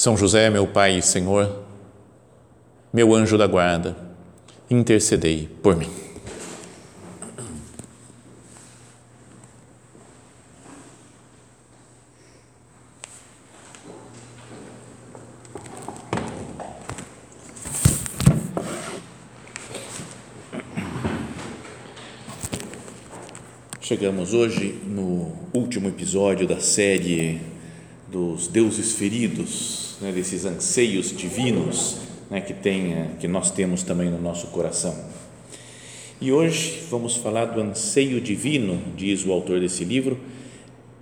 são José, meu Pai e Senhor, meu anjo da guarda, intercedei por mim. Chegamos hoje no último episódio da série dos deuses feridos, né, desses anseios divinos né, que, tem, eh, que nós temos também no nosso coração. E hoje vamos falar do anseio divino, diz o autor desse livro,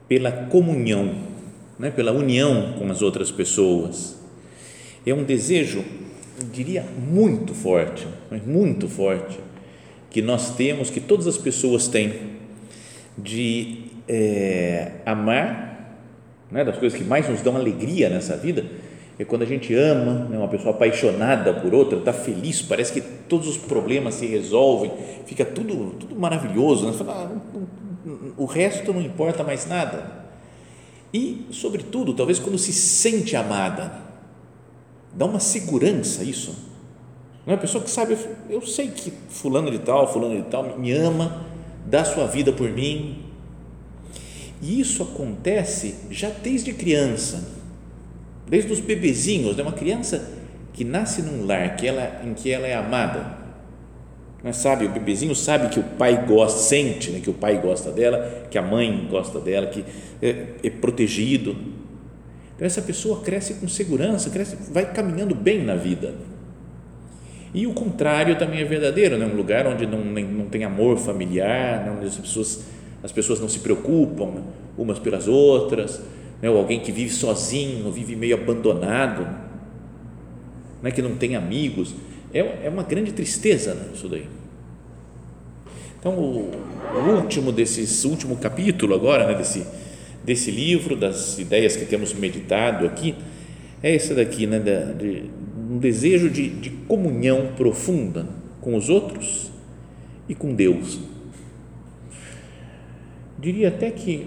pela comunhão, né, pela união com as outras pessoas. É um desejo, diria, muito forte, muito forte, que nós temos, que todas as pessoas têm, de é, amar né, das coisas que mais nos dão alegria nessa vida, é quando a gente ama, né, uma pessoa apaixonada por outra, está feliz, parece que todos os problemas se resolvem, fica tudo, tudo maravilhoso. Né? Fala, ah, o resto não importa mais nada. E, sobretudo, talvez quando se sente amada, dá uma segurança isso. Não é pessoa que sabe, eu sei que fulano de tal, fulano de tal me ama, dá sua vida por mim, e isso acontece já desde criança, desde os bebezinhos, né? uma criança que nasce num lar que ela, em que ela é amada, né? sabe, o bebezinho sabe que o pai gosta, sente né? que o pai gosta dela, que a mãe gosta dela, que é, é protegido. Então essa pessoa cresce com segurança, cresce, vai caminhando bem na vida. E o contrário também é verdadeiro, né? um lugar onde não, não tem amor familiar, né? onde as pessoas as pessoas não se preocupam umas pelas outras, né? ou alguém que vive sozinho, vive meio abandonado, né? que não tem amigos, é, é uma grande tristeza né? isso daí. Então, o, o último desses, último capítulo agora, né? desse, desse livro, das ideias que temos meditado aqui, é esse daqui, né? De, de, um desejo de, de comunhão profunda com os outros e com Deus diria até que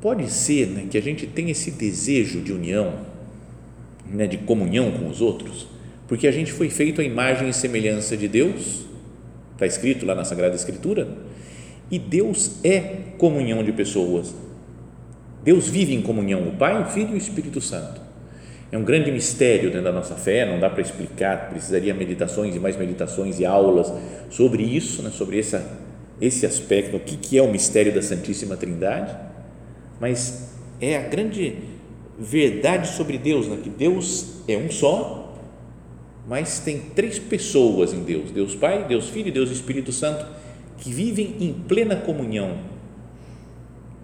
pode ser né, que a gente tenha esse desejo de união, né, de comunhão com os outros, porque a gente foi feito à imagem e semelhança de Deus, está escrito lá na Sagrada Escritura, e Deus é comunhão de pessoas. Deus vive em comunhão, o Pai, o Filho e o Espírito Santo. É um grande mistério dentro da nossa fé, não dá para explicar, precisaria meditações e mais meditações e aulas sobre isso, né, sobre essa esse aspecto, o que, que é o mistério da Santíssima Trindade, mas é a grande verdade sobre Deus, né? que Deus é um só, mas tem três pessoas em Deus: Deus Pai, Deus Filho e Deus Espírito Santo, que vivem em plena comunhão.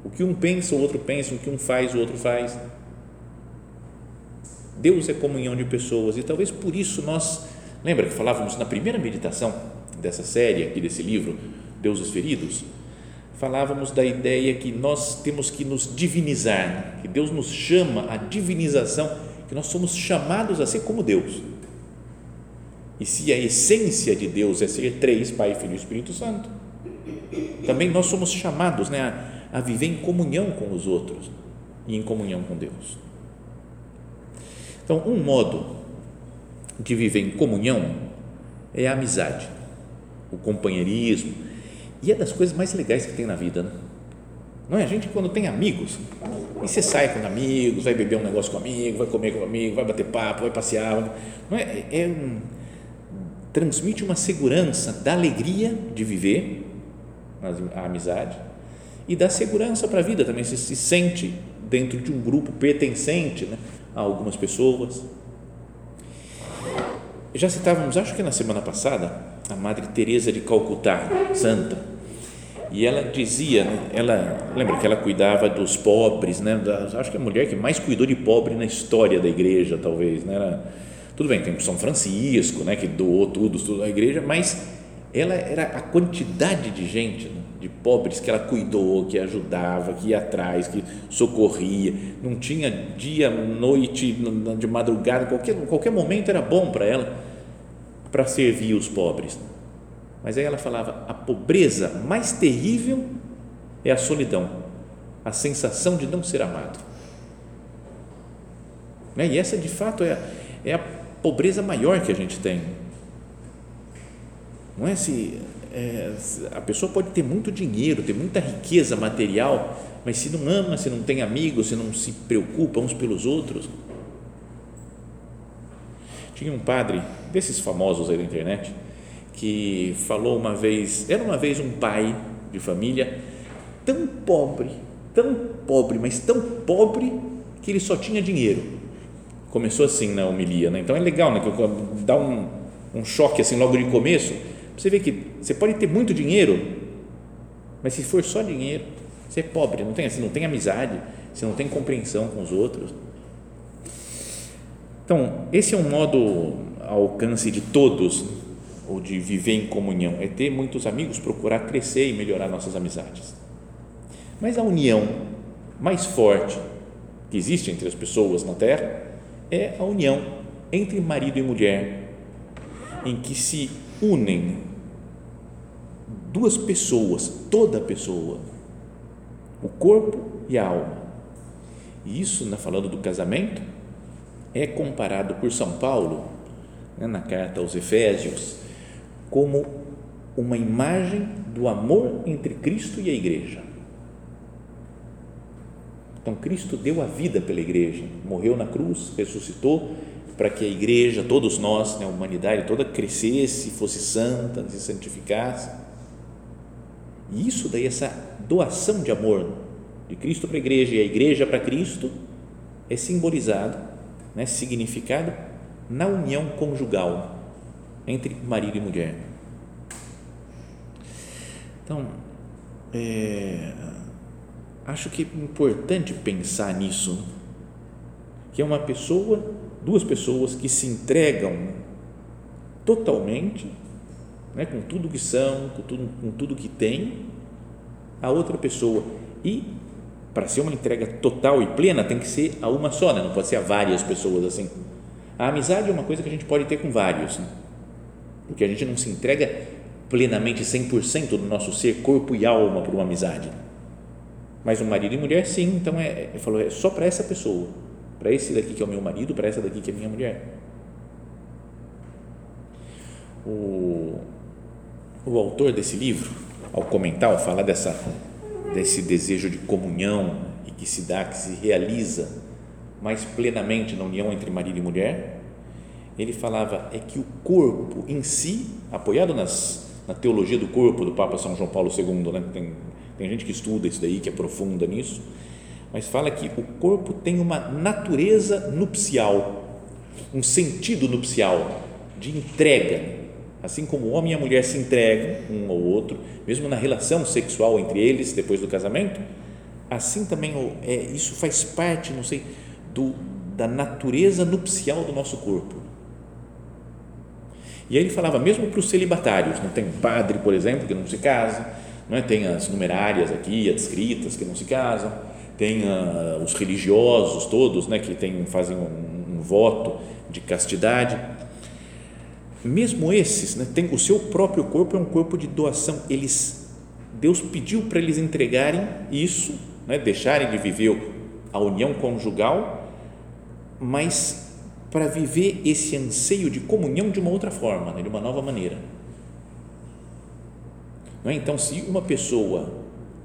O que um pensa, o outro pensa, o que um faz, o outro faz. Deus é comunhão de pessoas e talvez por isso nós, lembra que falávamos na primeira meditação dessa série aqui desse livro, deuses feridos, falávamos da ideia que nós temos que nos divinizar, que Deus nos chama à divinização, que nós somos chamados a ser como Deus. E se a essência de Deus é ser três, Pai, Filho e Espírito Santo, também nós somos chamados né, a, a viver em comunhão com os outros e em comunhão com Deus. Então, um modo de viver em comunhão é a amizade, o companheirismo, e é das coisas mais legais que tem na vida, né? Não é? A gente, quando tem amigos, e você sai com amigos, vai beber um negócio com amigo, vai comer com amigo, vai bater papo, vai passear, não é? é um, transmite uma segurança da alegria de viver a amizade e da segurança para a vida também. Você se sente dentro de um grupo pertencente né, a algumas pessoas. Já citávamos, acho que na semana passada, a Madre Teresa de Calcutá, santa, e ela dizia, né, ela lembra que ela cuidava dos pobres, né? Acho que é a mulher que mais cuidou de pobre na história da igreja, talvez, né? Era, tudo bem, tem São Francisco, né? Que doou tudo, tudo à igreja, mas ela era a quantidade de gente, né, de pobres que ela cuidou, que ajudava, que ia atrás, que socorria, não tinha dia, noite, de madrugada, qualquer qualquer momento era bom para ela para servir os pobres. Mas aí ela falava: a pobreza mais terrível é a solidão, a sensação de não ser amado. Né? E essa de fato é a, é a pobreza maior que a gente tem. Não é se é, a pessoa pode ter muito dinheiro, ter muita riqueza material, mas se não ama, se não tem amigos, se não se preocupa uns pelos outros. Tinha um padre desses famosos aí da internet que falou uma vez, era uma vez um pai de família tão pobre, tão pobre, mas tão pobre que ele só tinha dinheiro. Começou assim na homilia, né? Então é legal, né? Que dá um, um choque assim logo de começo. Você vê que você pode ter muito dinheiro, mas se for só dinheiro, você é pobre, não tem assim, não tem amizade, você não tem compreensão com os outros. Então, esse é um modo ao alcance de todos ou de viver em comunhão, é ter muitos amigos, procurar crescer e melhorar nossas amizades. Mas a união mais forte que existe entre as pessoas na Terra é a união entre marido e mulher, em que se unem duas pessoas, toda pessoa, o corpo e a alma. E isso, falando do casamento, é comparado por São Paulo, né, na carta aos Efésios, como uma imagem do amor entre Cristo e a igreja. Então, Cristo deu a vida pela igreja, morreu na cruz, ressuscitou para que a igreja, todos nós, né, a humanidade toda, crescesse, fosse santa, se santificasse. E isso daí, essa doação de amor de Cristo para a igreja e a igreja para Cristo, é simbolizado, né, significado na união conjugal entre marido e mulher. Então, é, acho que é importante pensar nisso, que é uma pessoa, duas pessoas que se entregam totalmente, né, com tudo que são, com tudo, com tudo que têm, a outra pessoa. E para ser uma entrega total e plena, tem que ser a uma só, né? não pode ser a várias pessoas assim. A amizade é uma coisa que a gente pode ter com vários. Né? porque a gente não se entrega plenamente 100% do nosso ser, corpo e alma para uma amizade. Mas o marido e mulher, sim, então é, é, falou, é só para essa pessoa, para esse daqui que é o meu marido, para essa daqui que é minha mulher. O, o autor desse livro, ao comentar, ao falar dessa, desse desejo de comunhão e que se dá, que se realiza mais plenamente na união entre marido e mulher, ele falava é que o corpo em si, apoiado nas, na teologia do corpo do Papa São João Paulo II, né? tem, tem gente que estuda isso daí, que aprofunda nisso, mas fala que o corpo tem uma natureza nupcial, um sentido nupcial, de entrega, assim como o homem e a mulher se entregam um ao outro, mesmo na relação sexual entre eles depois do casamento, assim também é, isso faz parte, não sei, do, da natureza nupcial do nosso corpo. E aí ele falava mesmo para os celibatários, não tem padre, por exemplo, que não se casa, não é? tem as numerárias aqui, adscritas, que não se casam, tem uh, os religiosos todos, né, que tem, fazem um, um voto de castidade. Mesmo esses, né, tem o seu próprio corpo é um corpo de doação. Eles, Deus pediu para eles entregarem isso, né, deixarem de viver a união conjugal, mas para viver esse anseio de comunhão de uma outra forma, né? de uma nova maneira. É? Então, se uma pessoa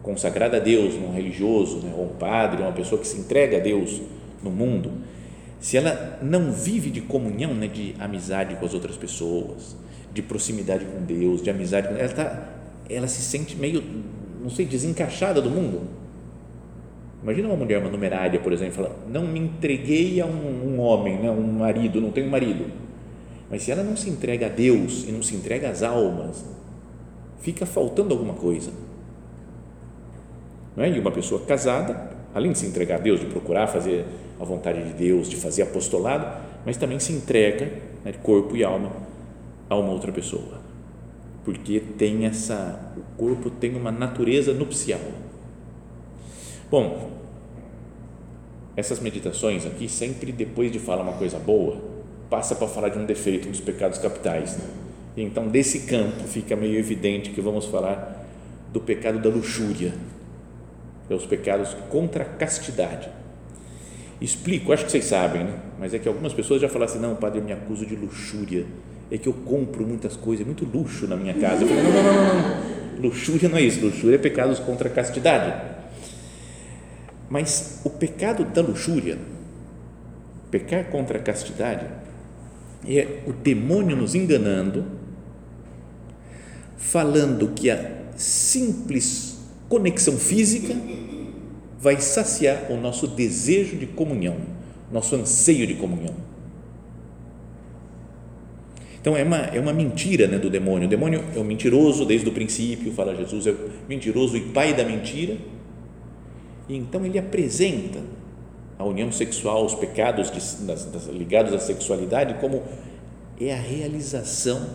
consagrada a Deus, um religioso, né? ou um padre, uma pessoa que se entrega a Deus no mundo, se ela não vive de comunhão, né? de amizade com as outras pessoas, de proximidade com Deus, de amizade, ela, tá, ela se sente meio, não sei, desencaixada do mundo Imagina uma mulher, uma numerária, por exemplo, fala, não me entreguei a um, um homem, né, um marido, não tenho marido. Mas se ela não se entrega a Deus e não se entrega às almas, fica faltando alguma coisa. Não é? E uma pessoa casada, além de se entregar a Deus, de procurar fazer a vontade de Deus, de fazer apostolado, mas também se entrega, né, corpo e alma, a uma outra pessoa. Porque tem essa, o corpo tem uma natureza nupcial. Bom, essas meditações aqui, sempre depois de falar uma coisa boa, passa para falar de um defeito, dos pecados capitais. Né? Então, desse campo, fica meio evidente que vamos falar do pecado da luxúria, é os pecados contra a castidade. Explico, acho que vocês sabem, né? mas é que algumas pessoas já falaram assim: não, padre, eu me acuso de luxúria, é que eu compro muitas coisas, é muito luxo na minha casa. Eu falei: não, não, não, não, não. luxúria não é isso, luxúria é pecados contra a castidade. Mas o pecado da luxúria, pecar contra a castidade, é o demônio nos enganando, falando que a simples conexão física vai saciar o nosso desejo de comunhão, nosso anseio de comunhão. Então é uma, é uma mentira né, do demônio. O demônio é o mentiroso desde o princípio, fala Jesus, é mentiroso e pai da mentira e então ele apresenta a união sexual, os pecados de, das, das, ligados à sexualidade, como é a realização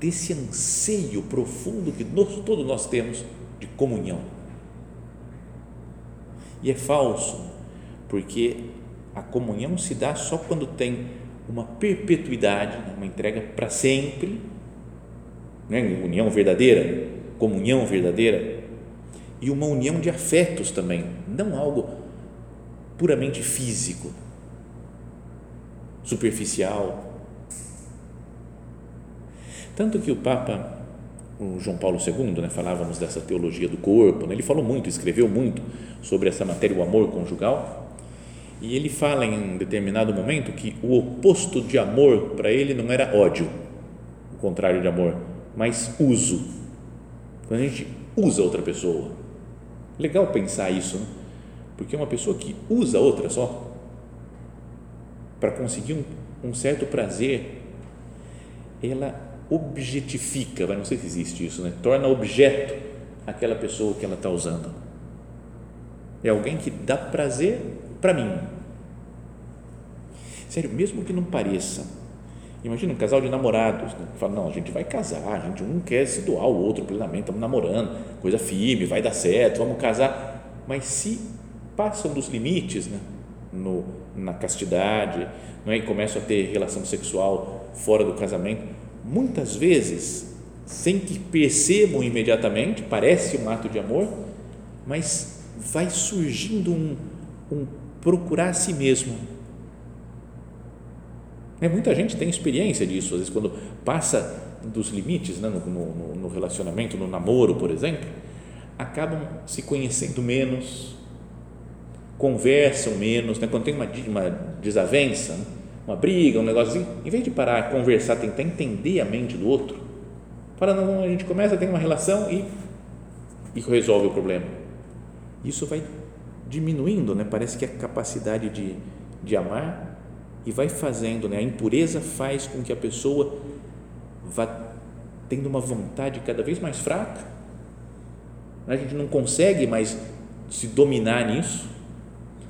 desse anseio profundo que nós, todos nós temos de comunhão. E é falso, porque a comunhão se dá só quando tem uma perpetuidade, uma entrega para sempre, né? união verdadeira, comunhão verdadeira, e uma união de afetos também, não algo puramente físico, superficial. Tanto que o Papa o João Paulo II, né, falávamos dessa teologia do corpo, né, ele falou muito, escreveu muito sobre essa matéria, o amor conjugal, e ele fala em determinado momento que o oposto de amor para ele não era ódio, o contrário de amor, mas uso. Quando a gente usa outra pessoa, Legal pensar isso, né? porque uma pessoa que usa outra só para conseguir um, um, certo prazer, ela objetifica, mas não sei se existe isso, né? torna objeto aquela pessoa que ela está usando. É alguém que dá prazer para mim. Sério, mesmo que não pareça. Imagina um casal de namorados né? fala: não, a gente vai casar, a gente um quer se doar ao outro plenamente, estamos namorando, coisa firme, vai dar certo, vamos casar. Mas se passam dos limites né, no, na castidade não é? e começam a ter relação sexual fora do casamento, muitas vezes, sem que percebam imediatamente, parece um ato de amor, mas vai surgindo um, um procurar a si mesmo. É, muita gente tem experiência disso, às vezes, quando passa dos limites né, no, no, no relacionamento, no namoro, por exemplo, acabam se conhecendo menos, conversam menos, né? quando tem uma, uma desavença, né? Uma briga, um assim, em vez de parar, conversar, tentar entender a mente do outro, para não, a gente começa a ter uma relação e, e resolve o problema. Isso vai diminuindo, né? parece que a capacidade de, de amar e vai fazendo, né? a impureza faz com que a pessoa vá tendo uma vontade cada vez mais fraca, a gente não consegue mais se dominar nisso,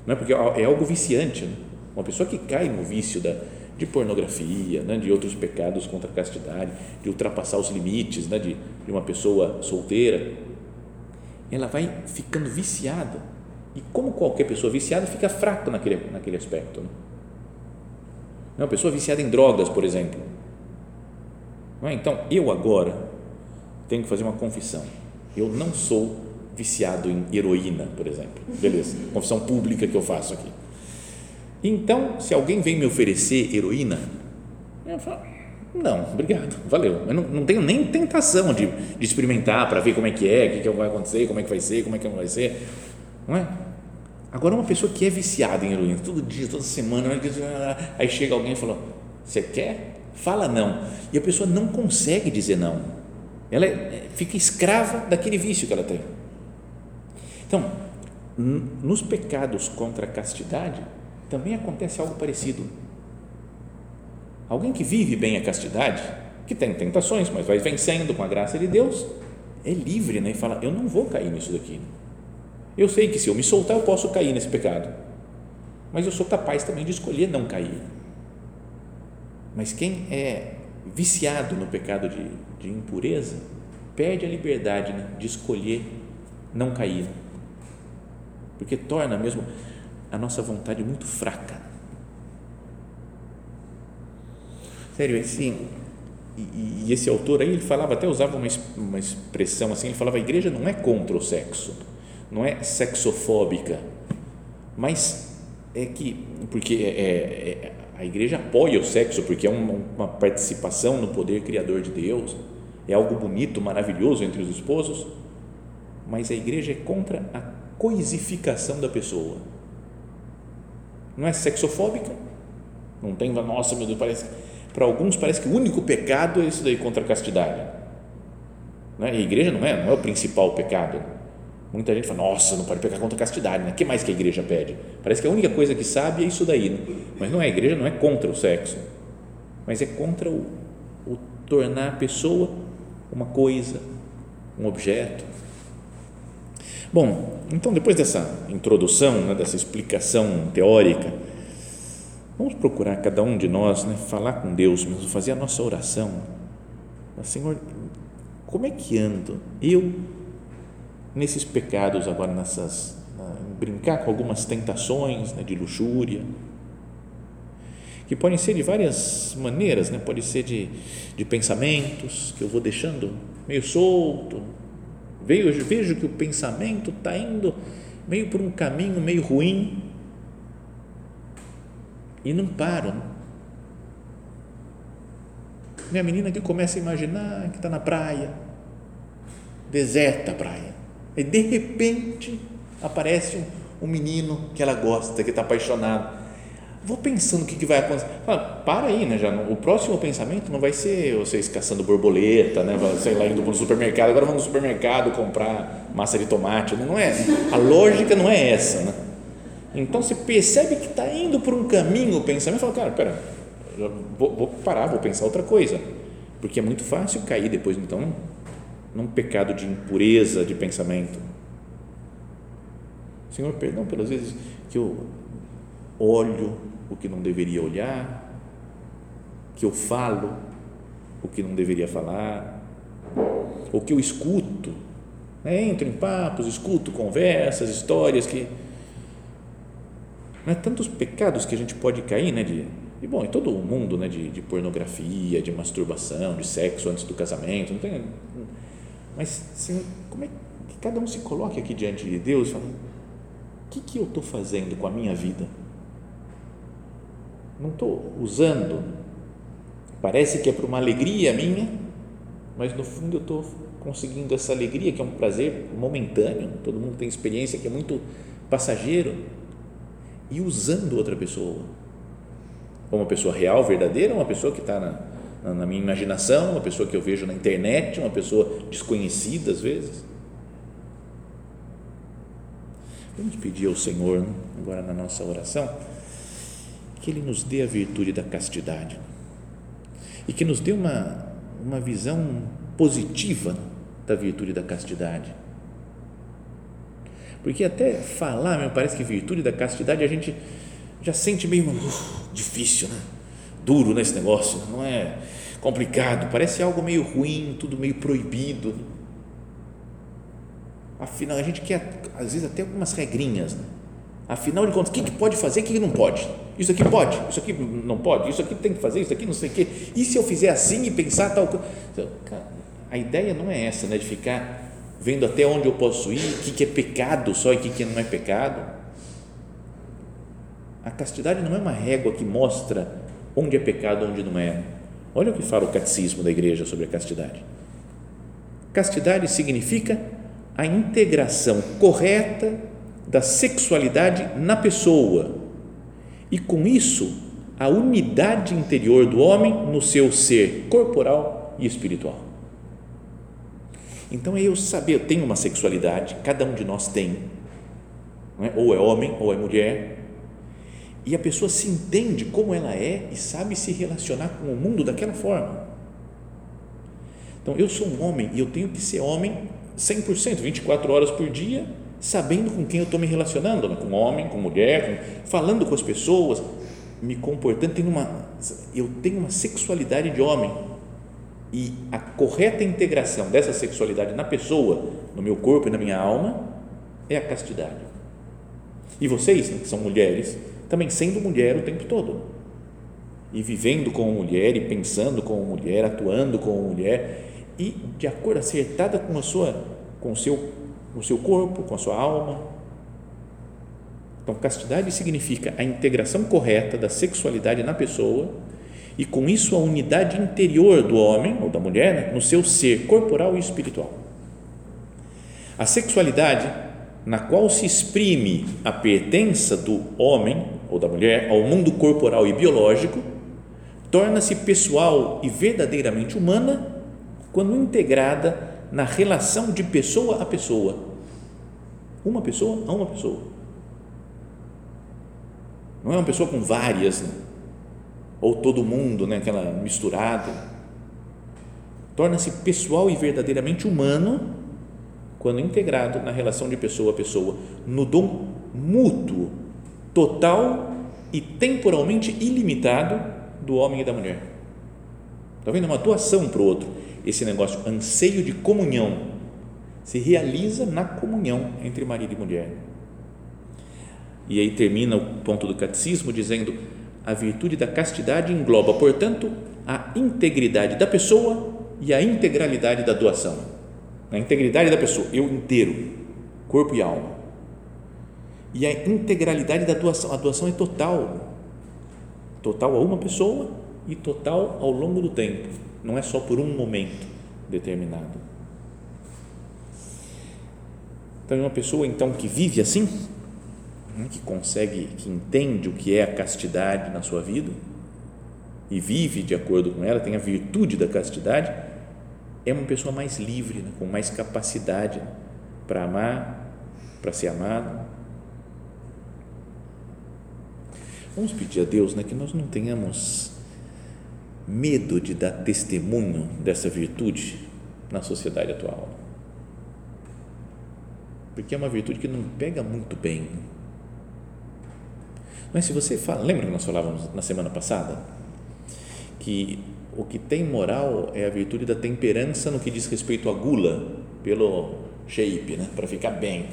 não é porque é algo viciante, né? Uma pessoa que cai no vício da, de pornografia, né? de outros pecados contra a castidade, de ultrapassar os limites né? de, de uma pessoa solteira, ela vai ficando viciada e como qualquer pessoa viciada fica fraca naquele, naquele aspecto. Né? Uma pessoa viciada em drogas, por exemplo, é? Então, eu agora tenho que fazer uma confissão. Eu não sou viciado em heroína, por exemplo. Beleza, confissão pública que eu faço aqui. Então, se alguém vem me oferecer heroína, eu falo, não, obrigado, valeu. Eu não, não tenho nem tentação de, de experimentar para ver como é que é, o que, que vai acontecer, como é que vai ser, como é que não vai ser. Não é? Agora, uma pessoa que é viciada em heroína, todo dia, toda semana, aí chega alguém e fala: Você quer? fala não. E a pessoa não consegue dizer não. Ela é, fica escrava daquele vício que ela tem. Então, nos pecados contra a castidade, também acontece algo parecido. Alguém que vive bem a castidade, que tem tentações, mas vai vencendo com a graça de Deus, é livre né? e fala: Eu não vou cair nisso daqui. Eu sei que se eu me soltar, eu posso cair nesse pecado, mas eu sou capaz também de escolher não cair. Mas quem é viciado no pecado de, de impureza, perde a liberdade né, de escolher não cair, porque torna mesmo a nossa vontade muito fraca. Sério, assim, e, e, esse autor aí, ele falava, até usava uma, uma expressão assim, ele falava, a igreja não é contra o sexo, não é sexofóbica, mas é que, porque é, é, é, a igreja apoia o sexo, porque é uma, uma participação no poder criador de Deus, é algo bonito, maravilhoso entre os esposos, mas a igreja é contra a coisificação da pessoa. Não é sexofóbica, não tem, nossa, meu Deus, parece para alguns parece que o único pecado é isso daí contra a castidade. Né? E a igreja não é, não é o principal pecado. Muita gente fala, nossa, não pode pecar contra a castidade, né? Que mais que a igreja pede? Parece que a única coisa que sabe é isso daí. Né? Mas não é, a igreja não é contra o sexo, mas é contra o, o tornar a pessoa uma coisa, um objeto. Bom, então depois dessa introdução, né, dessa explicação teórica, Vamos procurar cada um de nós, né, falar com Deus mesmo, fazer a nossa oração. Mas, Senhor, como é que ando eu nesses pecados agora, nessas, brincar com algumas tentações né, de luxúria, que podem ser de várias maneiras, né? pode ser de, de pensamentos que eu vou deixando meio solto, vejo, vejo que o pensamento está indo meio por um caminho meio ruim, e não param. Minha menina que começa a imaginar que está na praia, deserta a praia, e de repente aparece um, um menino que ela gosta, que está apaixonado. Vou pensando o que, que vai acontecer. Fala, para aí, né? Já, o próximo pensamento não vai ser vocês caçando borboleta, né? Sei lá, indo para o supermercado, agora vamos no supermercado comprar massa de tomate. Não é. A lógica não é essa, né? Então você percebe que está indo por um caminho o pensamento e fala, cara, pera, vou, vou, parar, vou pensar outra coisa. Porque é muito fácil cair depois, então, num pecado de impureza de pensamento. Senhor, perdão pelas vezes que eu olho o que não deveria olhar, que eu falo o que não deveria falar, ou que eu escuto, né? entro em papos, escuto conversas, histórias que não é tantos pecados que a gente pode cair, né, de, e bom, em todo o mundo, né, de, de pornografia, de masturbação, de sexo antes do casamento, não tem, mas assim, como é que cada um se coloque aqui diante de Deus e fala, o que, que eu estou fazendo com a minha vida? Não estou usando, parece que é para uma alegria minha, mas no fundo eu estou conseguindo essa alegria que é um prazer momentâneo, todo mundo tem experiência que é muito passageiro, e usando outra pessoa. Ou uma pessoa real, verdadeira, uma pessoa que está na, na, minha imaginação, uma pessoa que eu vejo na internet, uma pessoa desconhecida às vezes. Vamos pedir ao Senhor, né, agora na nossa oração, que Ele nos dê a virtude da castidade e que nos dê uma, uma visão positiva da virtude da castidade porque até falar, me parece que virtude da castidade a gente já sente meio uh, difícil, né? duro nesse negócio, não é complicado, parece algo meio ruim, tudo meio proibido. Afinal, a gente quer, às vezes, até algumas regrinhas. Né? Afinal de contas, o que, que pode fazer, o que, que não pode? Isso aqui pode, isso aqui não pode, isso aqui tem que fazer, isso aqui não sei o quê. E se eu fizer assim e pensar tal coisa? Então, a ideia não é essa, né, de ficar vendo até onde eu posso ir, o que é pecado só e o que não é pecado. A castidade não é uma régua que mostra onde é pecado onde não é. Olha o que fala o catecismo da igreja sobre a castidade. Castidade significa a integração correta da sexualidade na pessoa e, com isso, a unidade interior do homem no seu ser corporal e espiritual. Então é eu saber, eu tenho uma sexualidade, cada um de nós tem, é? ou é homem ou é mulher, e a pessoa se entende como ela é e sabe se relacionar com o mundo daquela forma. Então eu sou um homem e eu tenho que ser homem 100%, 24 horas por dia, sabendo com quem eu estou me relacionando, né? com homem, com mulher, com, falando com as pessoas, me comportando. Tenho uma, eu tenho uma sexualidade de homem e a correta integração dessa sexualidade na pessoa, no meu corpo e na minha alma, é a castidade. E vocês, né, que são mulheres, também sendo mulher o tempo todo. E vivendo como mulher, e pensando como mulher, atuando como mulher, e de acordo, acertada com a sua, com o seu, com o seu corpo, com a sua alma. Então, castidade significa a integração correta da sexualidade na pessoa e com isso a unidade interior do homem ou da mulher né, no seu ser corporal e espiritual. A sexualidade na qual se exprime a pertença do homem ou da mulher ao mundo corporal e biológico, torna-se pessoal e verdadeiramente humana quando integrada na relação de pessoa a pessoa. Uma pessoa a uma pessoa. Não é uma pessoa com várias, né? ou todo mundo, né? aquela misturada. Torna-se pessoal e verdadeiramente humano quando integrado na relação de pessoa a pessoa, no dom mútuo, total e temporalmente ilimitado do homem e da mulher. Está vendo? Uma doação para o outro. Esse negócio, anseio de comunhão, se realiza na comunhão entre marido e mulher. E aí termina o ponto do catecismo dizendo: a virtude da castidade engloba, portanto, a integridade da pessoa e a integralidade da doação na integridade da pessoa, eu inteiro, corpo e alma. E a integralidade da doação, a doação é total, total a uma pessoa e total ao longo do tempo, não é só por um momento determinado. Então, uma pessoa então que vive assim, né, que consegue, que entende o que é a castidade na sua vida? E vive de acordo com ela, tem a virtude da castidade, é uma pessoa mais livre, né, com mais capacidade para amar, para ser amado. Vamos pedir a Deus né, que nós não tenhamos medo de dar testemunho dessa virtude na sociedade atual. Porque é uma virtude que não pega muito bem. Mas se você fala, lembra que nós falávamos na semana passada que o que tem moral é a virtude da temperança no que diz respeito à gula, pelo shape, né? para ficar bem.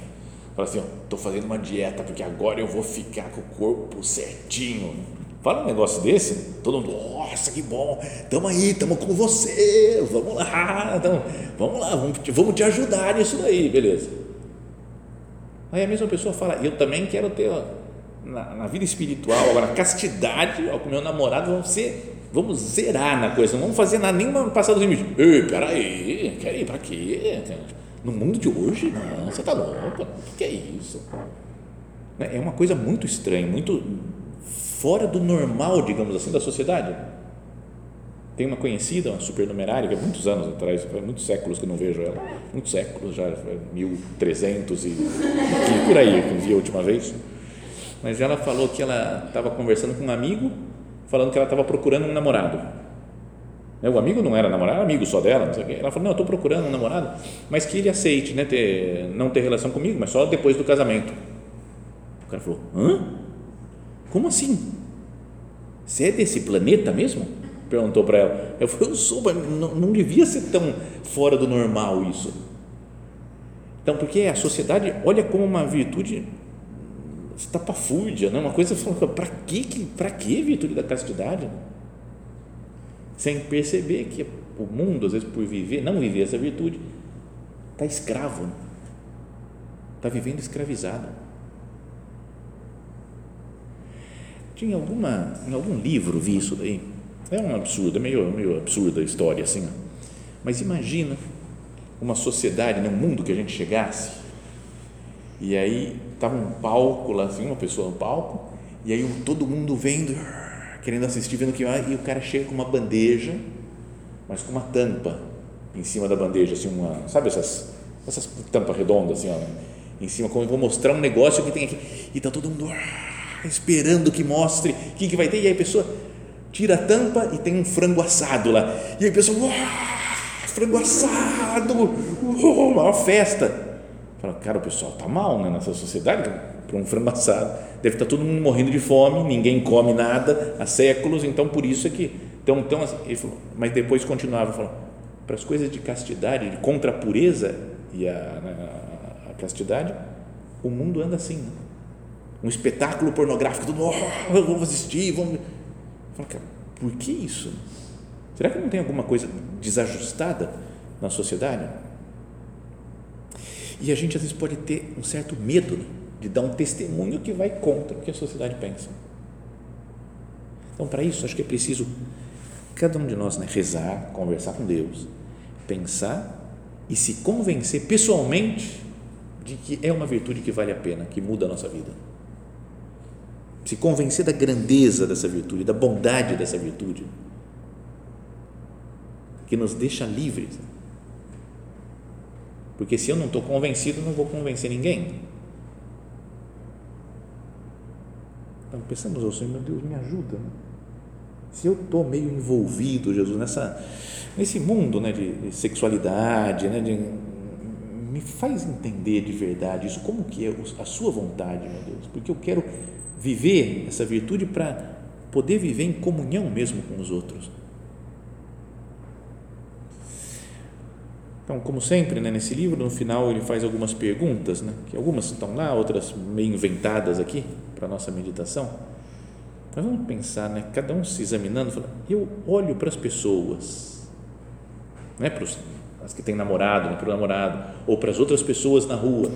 Fala assim, estou fazendo uma dieta porque agora eu vou ficar com o corpo certinho. Fala um negócio desse, todo mundo, nossa, que bom, estamos aí, estamos com você, vamos lá, então, vamos lá, vamos, vamos te ajudar nisso daí, beleza. Aí a mesma pessoa fala, eu também quero ter, na, na vida espiritual, agora, castidade, ó, com meu namorado, vamos ser Vamos zerar na coisa, não vamos fazer nada, nenhuma passar dos limites. Ei, peraí, quer ir para quê? No mundo de hoje, não, você está louco, o que é isso? É uma coisa muito estranha, muito fora do normal, digamos assim, da sociedade. Tem uma conhecida, uma supernumerária, que há muitos anos atrás, faz muitos séculos que não vejo ela, muitos séculos, já 1300 e por aí que eu vi a última vez. Mas ela falou que ela estava conversando com um amigo falando que ela estava procurando um namorado. Né, o amigo não era namorado, era amigo só dela. Não sei o quê. Ela falou: Não, eu estou procurando um namorado, mas que ele aceite né, ter, não ter relação comigo, mas só depois do casamento. O cara falou: Hã? Como assim? Você é desse planeta mesmo? Perguntou para ela. Eu falei: Eu sou, mas não, não devia ser tão fora do normal isso. Então, porque a sociedade olha como uma virtude estapafúrdia, né? uma coisa para que, para que virtude da castidade? Sem perceber que o mundo, às vezes, por viver, não viver essa virtude, está escravo, está vivendo escravizado. Alguma, em algum livro vi isso daí, é um absurdo, é meio, meio absurda a história assim, mas imagina uma sociedade, né, um mundo que a gente chegasse e aí estava um palco lá, assim, uma pessoa no palco, e aí todo mundo vendo, querendo assistir, vendo que e o cara chega com uma bandeja, mas com uma tampa em cima da bandeja, assim, uma, sabe essas, essas tampas redondas, assim, ó, em cima, como eu vou mostrar um negócio que tem aqui, e está todo mundo esperando que mostre o que, que vai ter, e aí a pessoa tira a tampa e tem um frango assado lá, e aí a pessoa, frango assado, uma festa, Fala, cara, o pessoal está mal né, nessa sociedade, para um frango assado, deve estar tá todo mundo morrendo de fome, ninguém come nada há séculos, então por isso é que então, então ele falou, mas depois continuava falando, para as coisas de castidade, contra a pureza e a, a, a castidade, o mundo anda assim, né? Um espetáculo pornográfico, todo mundo, oh, vamos assistir, vamos. Fala, cara, por que isso? Será que não tem alguma coisa desajustada na sociedade? E a gente às vezes pode ter um certo medo de dar um testemunho que vai contra o que a sociedade pensa. Então, para isso, acho que é preciso cada um de nós né, rezar, conversar com Deus, pensar e se convencer pessoalmente de que é uma virtude que vale a pena, que muda a nossa vida. Se convencer da grandeza dessa virtude, da bondade dessa virtude, que nos deixa livres. Porque se eu não estou convencido, não vou convencer ninguém. Então pensamos, oh, Senhor, meu Deus, me ajuda. Né? Se eu estou meio envolvido, Jesus, nessa, nesse mundo né, de, de sexualidade, né, de, me faz entender de verdade isso, como que é a sua vontade, meu Deus, porque eu quero viver essa virtude para poder viver em comunhão mesmo com os outros. Então, como sempre, né, nesse livro, no final ele faz algumas perguntas, né, que algumas estão lá, outras meio inventadas aqui para a nossa meditação mas vamos pensar, né? cada um se examinando, fala, eu olho para as pessoas, né? para os, as que têm namorado, né? para o namorado, ou para as outras pessoas na rua,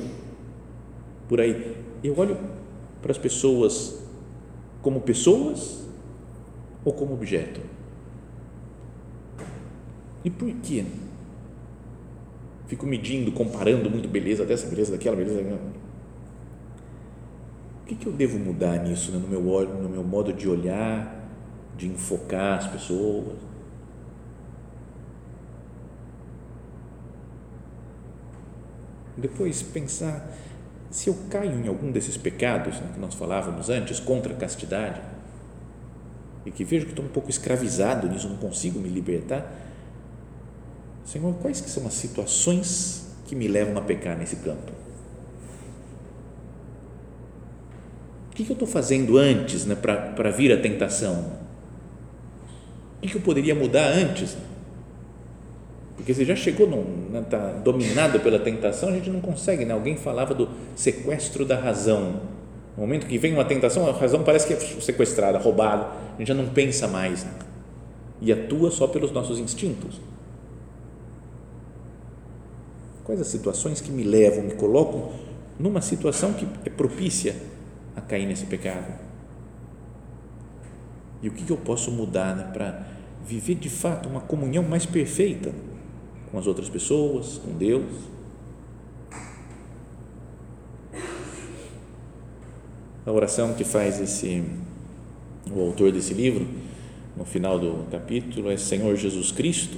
por aí. Eu olho para as pessoas como pessoas ou como objeto? E por quê? Fico medindo, comparando muito beleza dessa, beleza daquela, beleza daquela que, que eu devo mudar nisso, né? no, meu, no meu modo de olhar, de enfocar as pessoas? Depois pensar se eu caio em algum desses pecados né, que nós falávamos antes, contra a castidade, e que vejo que estou um pouco escravizado nisso, não consigo me libertar, Senhor, quais que são as situações que me levam a pecar nesse campo? que, que eu estou fazendo antes né, para vir a tentação? O que, que eu poderia mudar antes? Porque você já chegou, está né, dominado pela tentação, a gente não consegue. Né? Alguém falava do sequestro da razão. No momento que vem uma tentação, a razão parece que é sequestrada, roubada, a gente já não pensa mais né? e atua só pelos nossos instintos. Quais as situações que me levam, me colocam numa situação que é propícia a cair nesse pecado? E o que eu posso mudar né, para viver de fato uma comunhão mais perfeita com as outras pessoas, com Deus? A oração que faz esse o autor desse livro, no final do capítulo, é Senhor Jesus Cristo,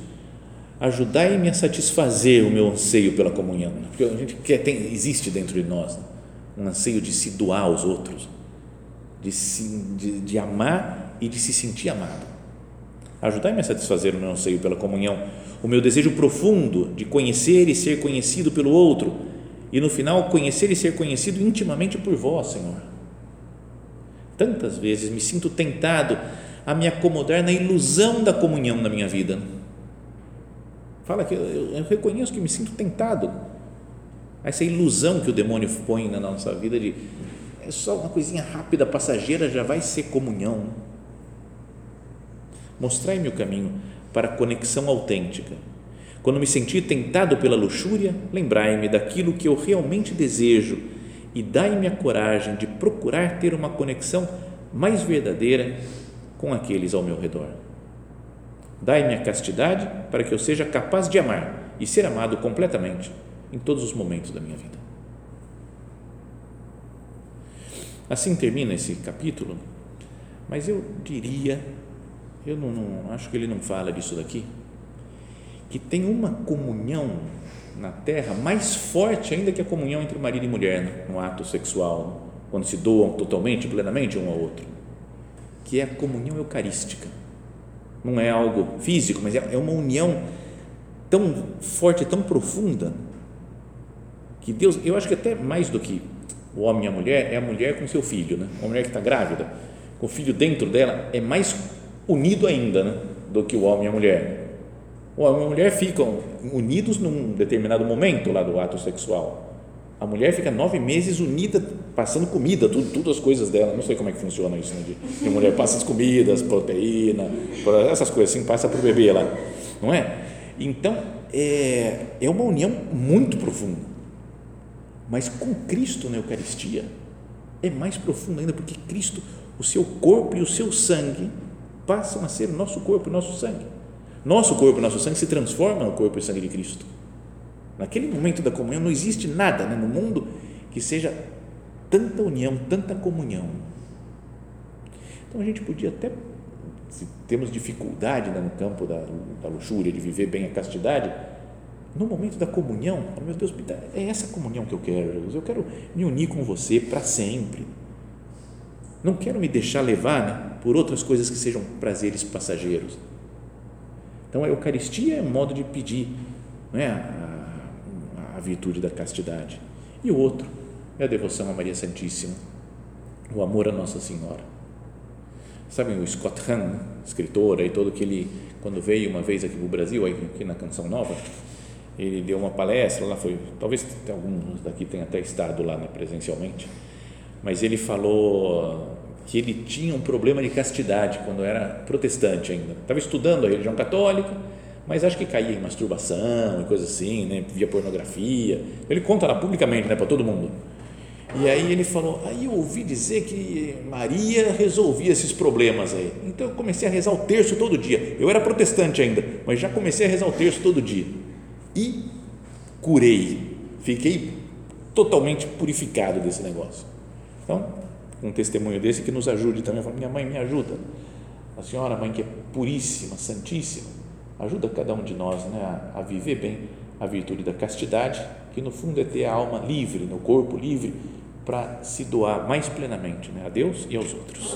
ajudai-me a satisfazer o meu anseio pela comunhão, porque a gente quer, tem, existe dentro de nós, né? um anseio de se doar aos outros, de, se, de, de amar e de se sentir amado. Ajudai-me a satisfazer o meu anseio pela comunhão, o meu desejo profundo de conhecer e ser conhecido pelo outro, e no final conhecer e ser conhecido intimamente por vós, Senhor. Tantas vezes me sinto tentado a me acomodar na ilusão da comunhão na minha vida. Fala que eu, eu reconheço que me sinto tentado essa ilusão que o demônio põe na nossa vida de é só uma coisinha rápida, passageira, já vai ser comunhão. Mostrai-me o caminho para conexão autêntica. Quando me sentir tentado pela luxúria, lembrai-me daquilo que eu realmente desejo e dai-me a coragem de procurar ter uma conexão mais verdadeira com aqueles ao meu redor. Dai-me a castidade para que eu seja capaz de amar e ser amado completamente em todos os momentos da minha vida. Assim termina esse capítulo, mas eu diria, eu não, não acho que ele não fala disso daqui, que tem uma comunhão na terra mais forte ainda que a comunhão entre marido e mulher né, no ato sexual, quando se doam totalmente, plenamente um ao outro, que é a comunhão eucarística. Não é algo físico, mas é, é uma união tão forte, tão profunda que Deus, eu acho que até mais do que o homem e a mulher, é a mulher com seu filho, né? Uma mulher que está grávida, com o filho dentro dela, é mais unido ainda, né? Do que o homem e a mulher. O homem e a mulher ficam unidos num determinado momento lá do ato sexual. A mulher fica nove meses unida, passando comida, tudo, tudo as coisas dela. Não sei como é que funciona isso, né? De, de mulher passa as comidas, proteína, essas coisas assim, passa para o bebê lá, não é? Então, é, é uma união muito profunda. Mas com Cristo na Eucaristia é mais profundo ainda, porque Cristo, o seu corpo e o seu sangue passam a ser nosso corpo e nosso sangue. Nosso corpo e nosso sangue se transformam no corpo e sangue de Cristo. Naquele momento da comunhão não existe nada né, no mundo que seja tanta união, tanta comunhão. Então a gente podia até, se temos dificuldade né, no campo da, da luxúria, de viver bem a castidade, no momento da comunhão, meu Deus, é essa comunhão que eu quero, Jesus. Eu quero me unir com você para sempre. Não quero me deixar levar né, por outras coisas que sejam prazeres passageiros. Então a Eucaristia é modo de pedir não é, a, a virtude da castidade. E o outro é a devoção a Maria Santíssima, o amor a Nossa Senhora. Sabem o Scott Hahn, escritor, aí todo que ele, quando veio uma vez aqui para o Brasil, aqui na Canção Nova, ele deu uma palestra lá foi talvez alguns daqui tenham até estado lá né, presencialmente mas ele falou que ele tinha um problema de castidade quando era protestante ainda. Estava estudando a religião católica mas acho que caía em masturbação e coisa assim né via pornografia. Ele conta lá publicamente né para todo mundo. E aí ele falou aí eu ouvi dizer que Maria resolvia esses problemas aí. Então eu comecei a rezar o terço todo dia. Eu era protestante ainda mas já comecei a rezar o terço todo dia. E curei. Fiquei totalmente purificado desse negócio. Então, um testemunho desse que nos ajude também. Falo, minha mãe me ajuda. A senhora, mãe que é puríssima, santíssima, ajuda cada um de nós né, a, viver bem a virtude da castidade, que no fundo é ter a alma livre, no corpo livre, para se doar mais plenamente né, a Deus e aos outros.